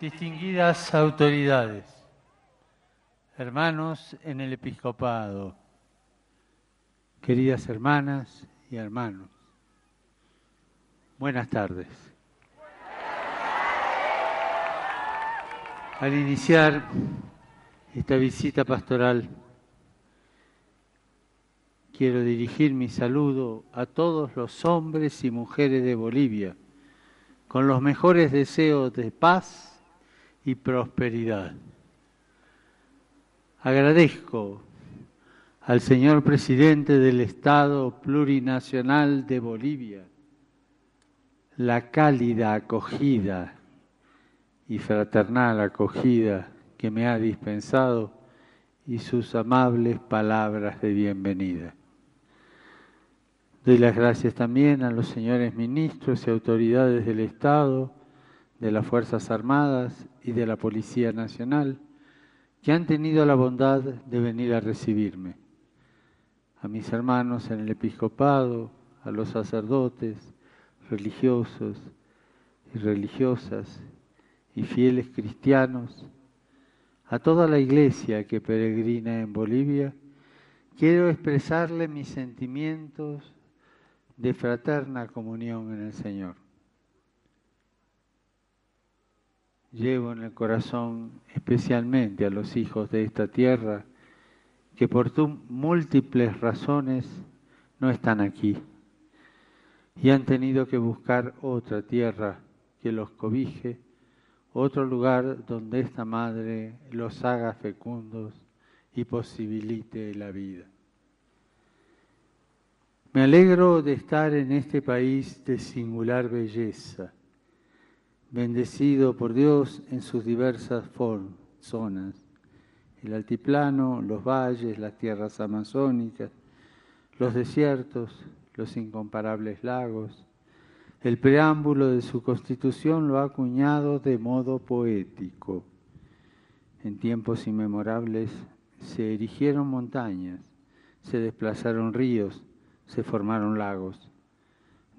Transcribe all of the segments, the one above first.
distinguidas autoridades, hermanos en el episcopado, queridas hermanas y hermanos, buenas tardes. Al iniciar esta visita pastoral, quiero dirigir mi saludo a todos los hombres y mujeres de Bolivia, con los mejores deseos de paz y prosperidad. Agradezco al señor presidente del Estado Plurinacional de Bolivia la cálida acogida y fraternal acogida que me ha dispensado y sus amables palabras de bienvenida. Doy las gracias también a los señores ministros y autoridades del Estado, de las Fuerzas Armadas y de la Policía Nacional que han tenido la bondad de venir a recibirme. A mis hermanos en el episcopado, a los sacerdotes, religiosos y religiosas y fieles cristianos, a toda la iglesia que peregrina en Bolivia, quiero expresarle mis sentimientos de fraterna comunión en el Señor. Llevo en el corazón especialmente a los hijos de esta tierra que por múltiples razones no están aquí y han tenido que buscar otra tierra que los cobije, otro lugar donde esta madre los haga fecundos y posibilite la vida. Me alegro de estar en este país de singular belleza bendecido por Dios en sus diversas zonas, el altiplano, los valles, las tierras amazónicas, los desiertos, los incomparables lagos. El preámbulo de su constitución lo ha acuñado de modo poético. En tiempos inmemorables se erigieron montañas, se desplazaron ríos, se formaron lagos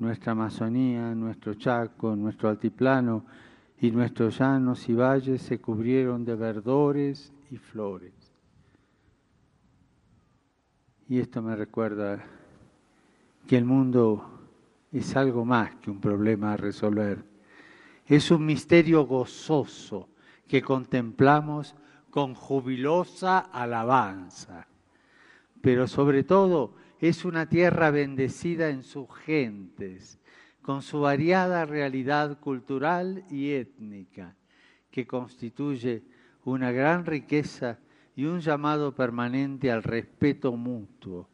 nuestra Amazonía, nuestro Chaco, nuestro altiplano y nuestros llanos y valles se cubrieron de verdores y flores. Y esto me recuerda que el mundo es algo más que un problema a resolver. Es un misterio gozoso que contemplamos con jubilosa alabanza. Pero sobre todo es una tierra bendecida en sus gentes, con su variada realidad cultural y étnica, que constituye una gran riqueza y un llamado permanente al respeto mutuo,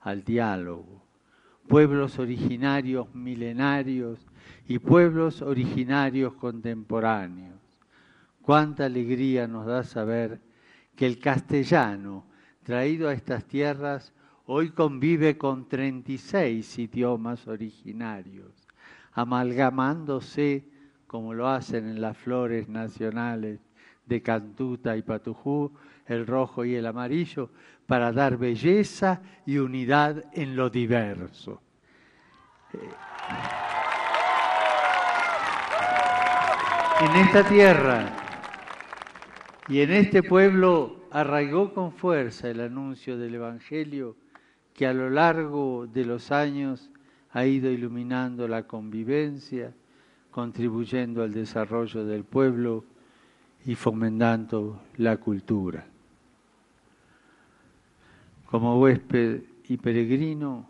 al diálogo. Pueblos originarios milenarios y pueblos originarios contemporáneos. Cuánta alegría nos da saber que el castellano, traído a estas tierras, hoy convive con 36 idiomas originarios, amalgamándose como lo hacen en las flores nacionales de Cantuta y Patujú, el rojo y el amarillo, para dar belleza y unidad en lo diverso. En esta tierra y en este pueblo arraigó con fuerza el anuncio del Evangelio que a lo largo de los años ha ido iluminando la convivencia, contribuyendo al desarrollo del pueblo y fomentando la cultura. Como huésped y peregrino,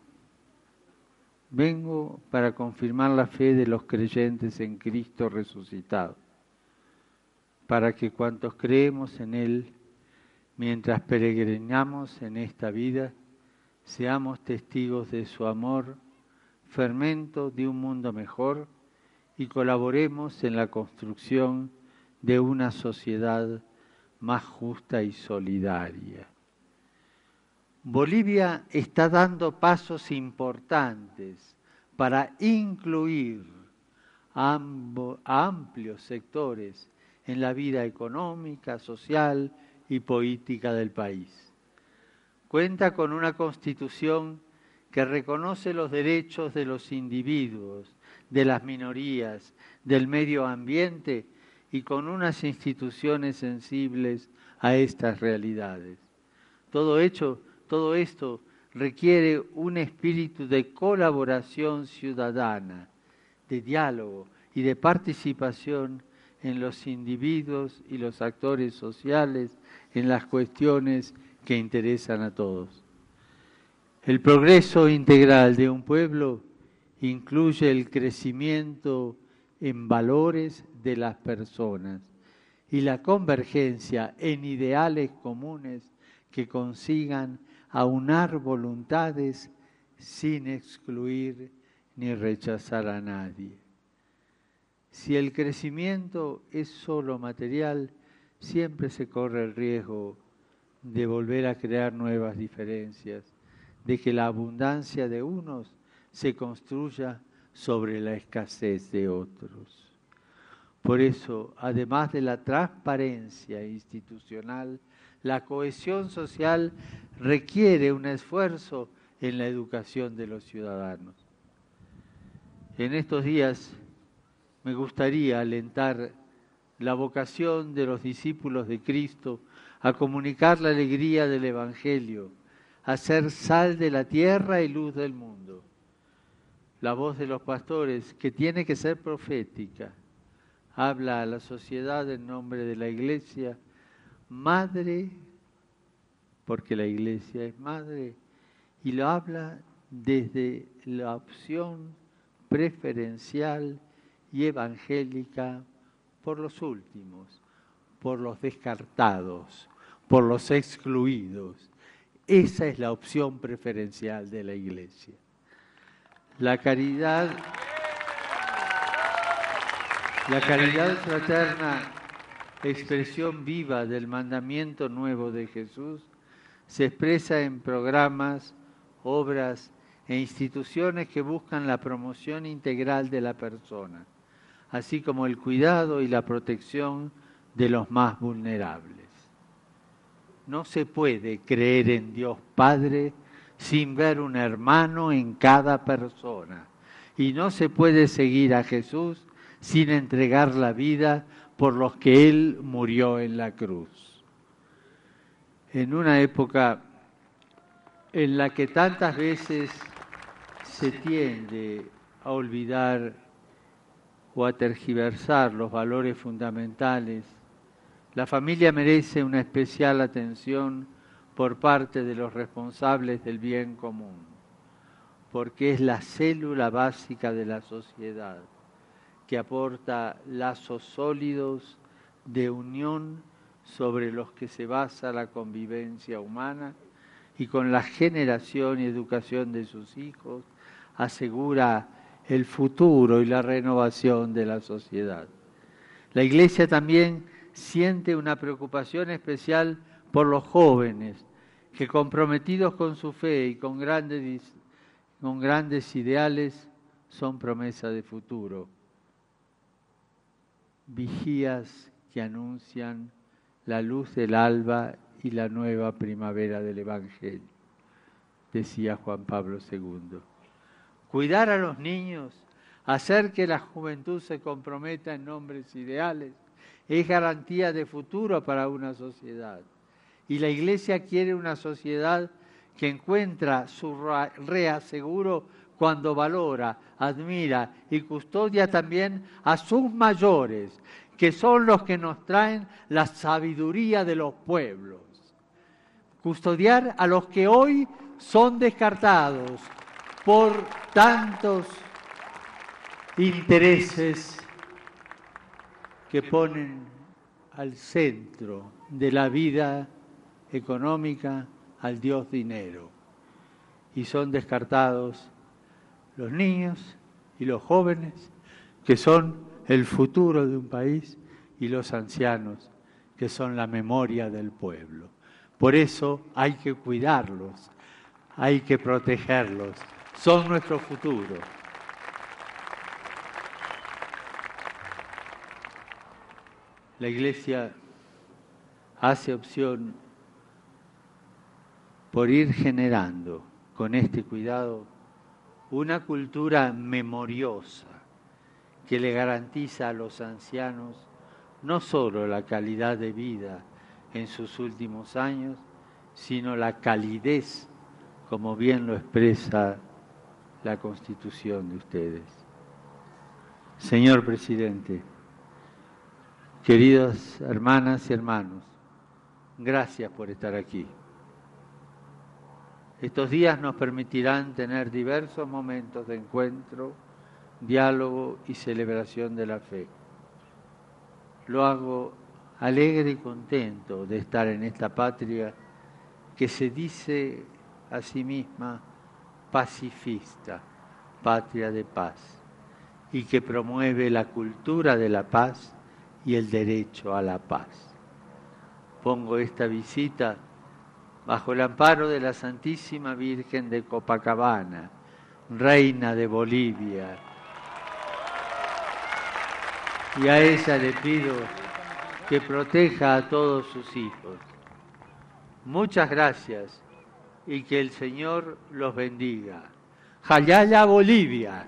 vengo para confirmar la fe de los creyentes en Cristo resucitado, para que cuantos creemos en Él, mientras peregrinamos en esta vida, seamos testigos de su amor, fermento de un mundo mejor y colaboremos en la construcción de una sociedad más justa y solidaria. Bolivia está dando pasos importantes para incluir a amplios sectores en la vida económica, social y política del país cuenta con una constitución que reconoce los derechos de los individuos, de las minorías, del medio ambiente y con unas instituciones sensibles a estas realidades. Todo hecho, todo esto requiere un espíritu de colaboración ciudadana, de diálogo y de participación en los individuos y los actores sociales en las cuestiones que interesan a todos. El progreso integral de un pueblo incluye el crecimiento en valores de las personas y la convergencia en ideales comunes que consigan aunar voluntades sin excluir ni rechazar a nadie. Si el crecimiento es solo material, siempre se corre el riesgo de volver a crear nuevas diferencias, de que la abundancia de unos se construya sobre la escasez de otros. Por eso, además de la transparencia institucional, la cohesión social requiere un esfuerzo en la educación de los ciudadanos. En estos días me gustaría alentar la vocación de los discípulos de Cristo a comunicar la alegría del Evangelio, a ser sal de la tierra y luz del mundo. La voz de los pastores, que tiene que ser profética, habla a la sociedad en nombre de la Iglesia, madre, porque la Iglesia es madre, y lo habla desde la opción preferencial y evangélica por los últimos, por los descartados, por los excluidos. Esa es la opción preferencial de la Iglesia. La caridad, la caridad fraterna, expresión viva del mandamiento nuevo de Jesús, se expresa en programas, obras e instituciones que buscan la promoción integral de la persona, así como el cuidado y la protección de los más vulnerables. No se puede creer en Dios Padre sin ver un hermano en cada persona. Y no se puede seguir a Jesús sin entregar la vida por los que Él murió en la cruz. En una época en la que tantas veces se tiende a olvidar o a tergiversar los valores fundamentales, la familia merece una especial atención por parte de los responsables del bien común, porque es la célula básica de la sociedad, que aporta lazos sólidos de unión sobre los que se basa la convivencia humana y con la generación y educación de sus hijos asegura el futuro y la renovación de la sociedad. La Iglesia también siente una preocupación especial por los jóvenes, que comprometidos con su fe y con grandes, con grandes ideales son promesa de futuro. Vigías que anuncian la luz del alba y la nueva primavera del Evangelio, decía Juan Pablo II cuidar a los niños, hacer que la juventud se comprometa en nombres ideales, es garantía de futuro para una sociedad. Y la Iglesia quiere una sociedad que encuentra su reaseguro cuando valora, admira y custodia también a sus mayores, que son los que nos traen la sabiduría de los pueblos. Custodiar a los que hoy son descartados, por tantos intereses que ponen al centro de la vida económica al Dios dinero. Y son descartados los niños y los jóvenes, que son el futuro de un país, y los ancianos, que son la memoria del pueblo. Por eso hay que cuidarlos, hay que protegerlos, son nuestro futuro. La Iglesia hace opción por ir generando con este cuidado una cultura memoriosa que le garantiza a los ancianos no solo la calidad de vida en sus últimos años, sino la calidez, como bien lo expresa la constitución de ustedes. Señor presidente, queridas hermanas y hermanos, gracias por estar aquí. Estos días nos permitirán tener diversos momentos de encuentro, diálogo y celebración de la fe. Lo hago alegre y contento de estar en esta patria que se dice a sí misma pacifista, patria de paz, y que promueve la cultura de la paz y el derecho a la paz. Pongo esta visita bajo el amparo de la Santísima Virgen de Copacabana, Reina de Bolivia. Y a ella le pido que proteja a todos sus hijos. Muchas gracias y que el Señor los bendiga. Jayaya Bolivia.